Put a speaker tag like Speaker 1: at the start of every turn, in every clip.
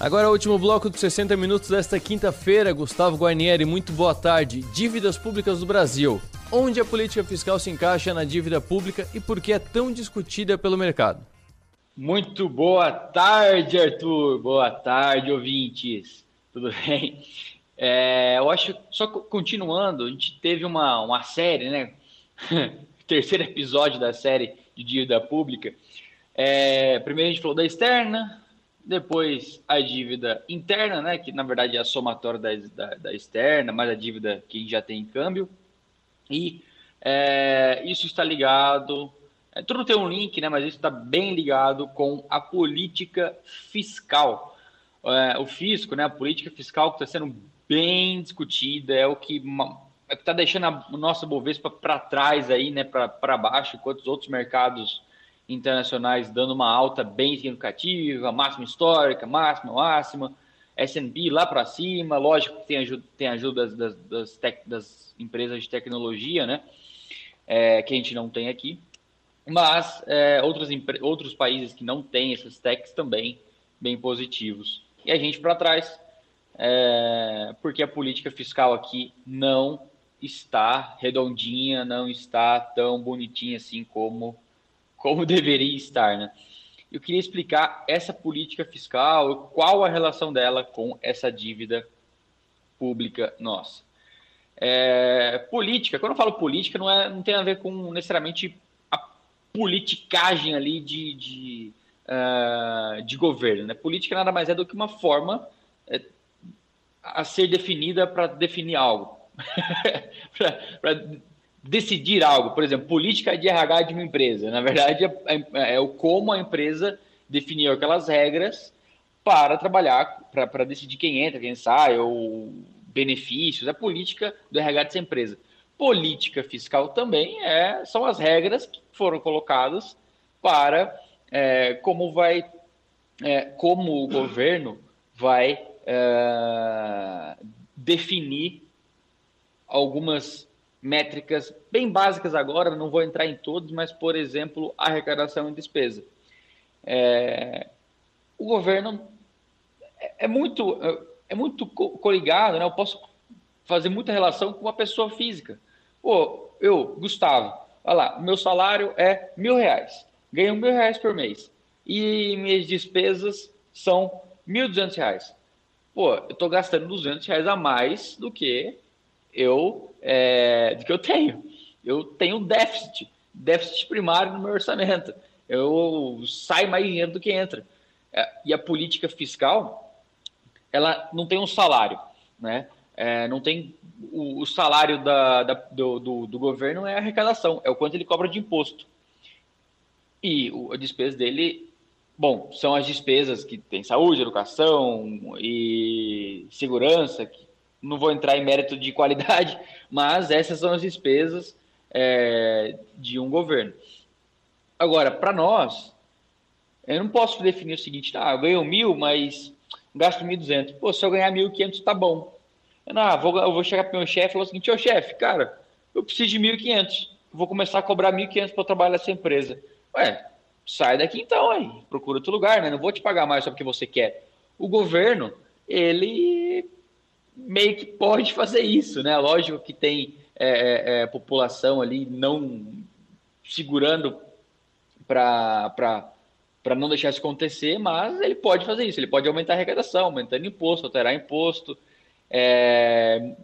Speaker 1: Agora, o último bloco dos 60 minutos desta quinta-feira. Gustavo Guarnieri, muito boa tarde. Dívidas públicas do Brasil. Onde a política fiscal se encaixa na dívida pública e por que é tão discutida pelo mercado?
Speaker 2: Muito boa tarde, Arthur. Boa tarde, ouvintes. Tudo bem? É, eu acho, só continuando, a gente teve uma, uma série, né? Terceiro episódio da série de dívida pública. É, primeiro a gente falou da externa, depois a dívida interna, né, que na verdade é a somatória da, da, da externa, mais a dívida que já tem em câmbio. E é, isso está ligado, é, tudo tem um link, né, mas isso está bem ligado com a política fiscal. É, o fisco, né, a política fiscal que está sendo bem discutida, é o que é está deixando a, o nosso Bovespa para trás aí, né, para baixo, enquanto os outros mercados internacionais dando uma alta bem significativa, máxima histórica, máxima, máxima, S&P lá para cima, lógico que tem ajuda, tem ajuda das, das, das, das empresas de tecnologia, né, é, que a gente não tem aqui, mas é, outros, outros países que não têm essas techs também bem positivos. E a gente para trás, é, porque a política fiscal aqui não está redondinha, não está tão bonitinha assim como como deveria estar, né? Eu queria explicar essa política fiscal, qual a relação dela com essa dívida pública nossa. É, política, quando eu falo política, não, é, não tem a ver com necessariamente a politicagem ali de, de, uh, de governo. Né? Política nada mais é do que uma forma é, a ser definida para definir algo. para decidir algo, por exemplo, política de RH de uma empresa. Na verdade, é, é, é o como a empresa definiu aquelas regras para trabalhar, para decidir quem entra, quem sai, ou benefícios, a política do RH dessa empresa. Política fiscal também é, são as regras que foram colocadas para é, como vai, é, como o governo vai é, definir algumas métricas bem básicas agora, não vou entrar em todos, mas, por exemplo, arrecadação e despesa. É, o governo é, é muito, é muito coligado, né? eu posso fazer muita relação com uma pessoa física. Pô, eu, Gustavo, olha lá, meu salário é mil reais, ganho mil reais por mês, e minhas despesas são mil duzentos reais. Pô, eu estou gastando duzentos reais a mais do que eu é, do que eu tenho. Eu tenho déficit, déficit primário no meu orçamento. Eu saio mais dinheiro do que entra. É, e a política fiscal, ela não tem um salário, né? É, não tem o, o salário da, da do, do, do, governo é a arrecadação, é o quanto ele cobra de imposto. E o, a despesa dele, bom, são as despesas que tem saúde, educação e segurança, que não vou entrar em mérito de qualidade, mas essas são as despesas é, de um governo. Agora, para nós, eu não posso definir o seguinte, tá, eu ganho mil, mas gasto 1.200. Pô, se eu ganhar 1.500, tá bom. Eu, não, ah, vou, eu vou chegar para o meu chefe e falar o seguinte, ô chefe, cara, eu preciso de 1.500. Vou começar a cobrar 1.500 para trabalhar nessa empresa. Ué, sai daqui então aí, procura outro lugar, né? Não vou te pagar mais só porque você quer. O governo, ele meio que pode fazer isso, né? Lógico que tem é, é, é população ali não segurando para não deixar isso acontecer, mas ele pode fazer isso, ele pode aumentar a arrecadação, aumentando imposto, alterar imposto. É...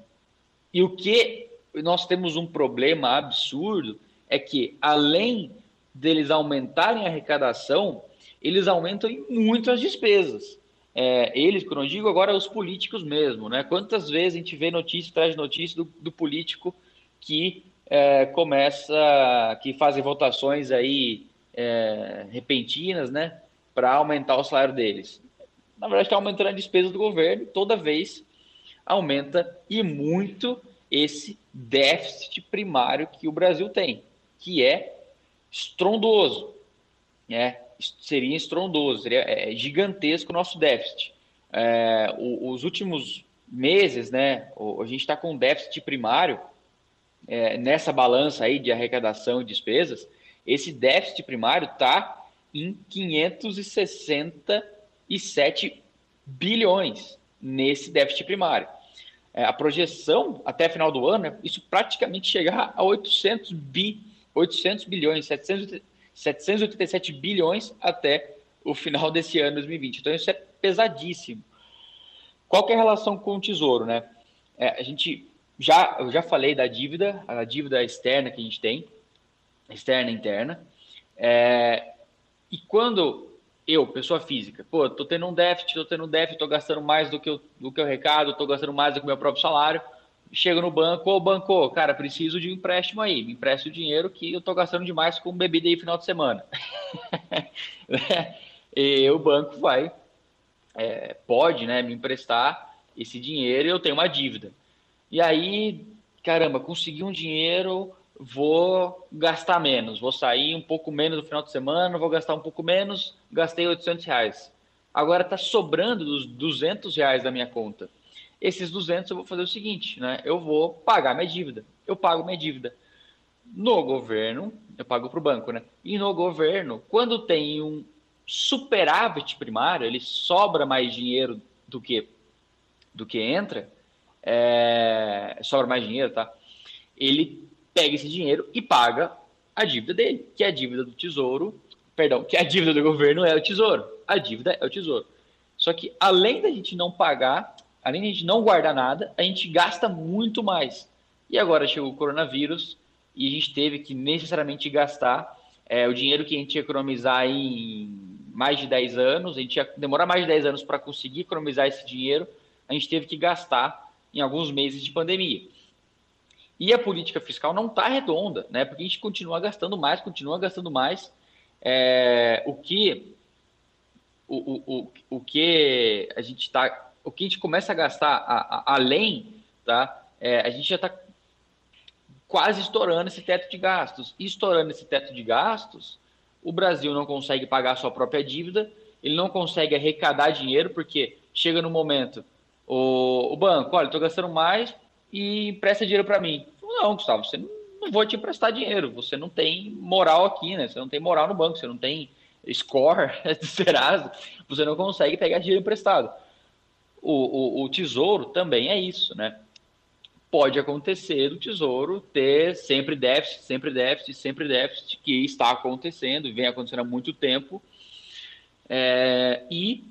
Speaker 2: E o que nós temos um problema absurdo é que, além deles aumentarem a arrecadação, eles aumentam muito as despesas é, eles, quando eu digo agora, os políticos mesmo, né? Quantas vezes a gente vê notícia de notícia do, do político que é, começa, que fazem votações aí é, repentinas, né? Para aumentar o salário deles. Na verdade, está aumentando a despesa do governo, toda vez aumenta e muito esse déficit primário que o Brasil tem, que é estrondoso. Né? Seria estrondoso, seria é, gigantesco o nosso déficit. É, os últimos meses, né, a gente está com um déficit primário é, nessa balança aí de arrecadação e despesas, esse déficit primário está em 567 bilhões nesse déficit primário. É, a projeção até final do ano é isso praticamente chegar a 800 bi, 800 bilhões, 700, 787 bilhões até o final desse ano 2020. Então isso é pesadíssimo. Qual é a relação com o Tesouro, né? É, a gente já eu já falei da dívida, a dívida externa que a gente tem, externa e interna. É, e quando eu, pessoa física, pô, tô tendo um déficit, tô tendo um déficit, tô gastando mais do que, eu, do que o recado, tô gastando mais do que o meu próprio salário. Chego no banco, ô banco, cara, preciso de um empréstimo aí, me empresta o dinheiro que eu tô gastando demais com bebida aí final de semana. e o banco vai, é, pode, né, me emprestar esse dinheiro e eu tenho uma dívida. E aí, caramba, consegui um dinheiro, vou gastar menos, vou sair um pouco menos no final de semana, vou gastar um pouco menos, gastei 800 reais. Agora está sobrando dos 200 reais da minha conta. Esses 200 eu vou fazer o seguinte, né? Eu vou pagar minha dívida. Eu pago minha dívida. No governo, eu pago para o banco, né? E no governo, quando tem um superávit primário, ele sobra mais dinheiro do que do que entra, é, sobra mais dinheiro, tá? Ele pega esse dinheiro e paga a dívida dele, que é a dívida do tesouro, perdão, que é a dívida do governo é o tesouro. A dívida é o tesouro. Só que além da gente não pagar, além da gente não guardar nada, a gente gasta muito mais. E agora chegou o coronavírus e a gente teve que necessariamente gastar é, o dinheiro que a gente ia economizar em mais de 10 anos, a gente ia demorar mais de 10 anos para conseguir economizar esse dinheiro, a gente teve que gastar em alguns meses de pandemia. E a política fiscal não está redonda, né? Porque a gente continua gastando mais, continua gastando mais. É, o que o, o, o, o que a gente está, o que a gente começa a gastar a, a, além, tá? É, a gente já está quase estourando esse teto de gastos. E estourando esse teto de gastos, o Brasil não consegue pagar sua própria dívida, ele não consegue arrecadar dinheiro, porque chega no momento, o, o banco, olha, estou gastando mais, e empresta dinheiro para mim. Não, Gustavo, você não, não vou te emprestar dinheiro. Você não tem moral aqui, né? Você não tem moral no banco, você não tem score Serasa, você não consegue pegar dinheiro emprestado. O, o, o tesouro também é isso, né? Pode acontecer do tesouro ter sempre déficit, sempre déficit, sempre déficit, que está acontecendo e vem acontecendo há muito tempo. É, e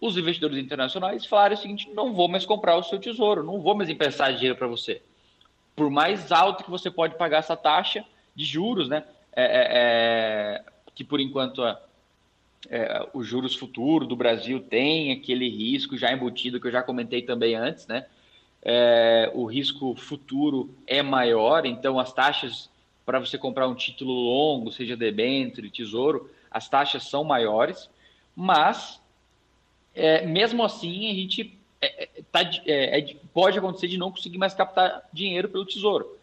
Speaker 2: os investidores internacionais falaram o seguinte: não vou mais comprar o seu tesouro, não vou mais emprestar dinheiro para você. Por mais alto que você pode pagar essa taxa de juros, né? É, é, é que por enquanto é, os juros futuros do Brasil tem aquele risco já embutido que eu já comentei também antes, né? É, o risco futuro é maior, então as taxas para você comprar um título longo, seja debênture, tesouro, as taxas são maiores, mas é, mesmo assim a gente é, é tá, é, pode acontecer de não conseguir mais captar dinheiro pelo tesouro.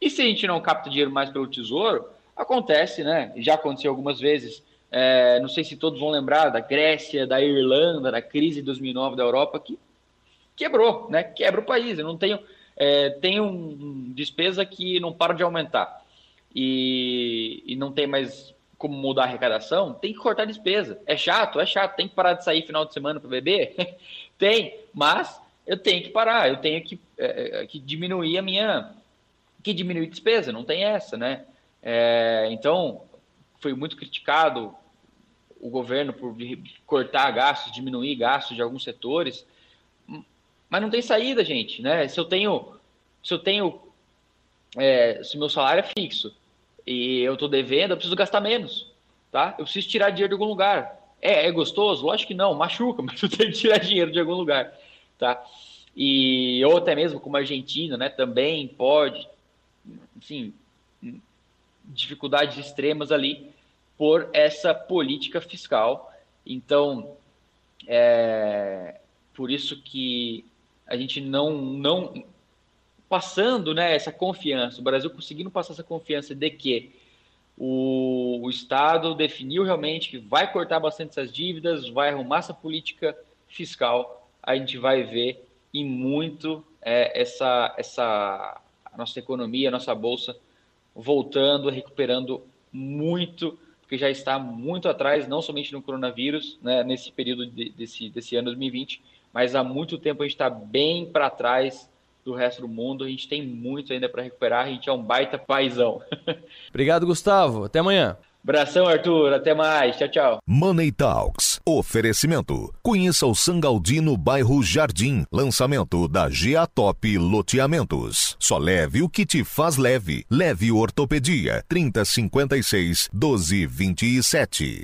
Speaker 2: E se a gente não capta dinheiro mais pelo tesouro, acontece, né? Já aconteceu algumas vezes. É, não sei se todos vão lembrar da Grécia, da Irlanda, da crise de 2009 da Europa, que quebrou, né? Quebra o país. Eu não tenho, é, tem um despesa que não para de aumentar e, e não tem mais como mudar a arrecadação, tem que cortar despesa. É chato? É chato. Tem que parar de sair final de semana para beber? tem, mas eu tenho que parar, eu tenho que, é, é, que diminuir a minha. que diminuir despesa, não tem essa, né? É, então, foi muito criticado o governo por cortar gastos, diminuir gastos de alguns setores, mas não tem saída, gente, né? Se eu tenho, se eu tenho, é, se meu salário é fixo e eu estou devendo, eu preciso gastar menos, tá? Eu preciso tirar dinheiro de algum lugar. É, é gostoso? Lógico que não, machuca, mas eu tenho que tirar dinheiro de algum lugar, tá? E ou até mesmo como a Argentina, né? Também pode, assim, dificuldades extremas ali por essa política fiscal. Então, é por isso que a gente não não passando né, essa confiança, o Brasil conseguindo passar essa confiança de que o, o, Estado definiu realmente que vai cortar bastante essas dívidas, vai arrumar essa política fiscal, a gente vai ver e muito é, essa, essa a nossa economia, a nossa bolsa voltando, recuperando muito, porque já está muito atrás, não somente no coronavírus, né, nesse período de, desse, desse ano 2020, mas há muito tempo a gente está bem para trás do resto do mundo. A gente tem muito ainda para recuperar. A gente é um baita paizão.
Speaker 1: Obrigado, Gustavo. Até amanhã.
Speaker 2: Abração, Arthur. Até mais. Tchau, tchau.
Speaker 3: Money Talks. Oferecimento. Conheça o Sangaldino bairro Jardim. Lançamento da GA Top Loteamentos. Só leve o que te faz leve. Leve Ortopedia. 3056 1227.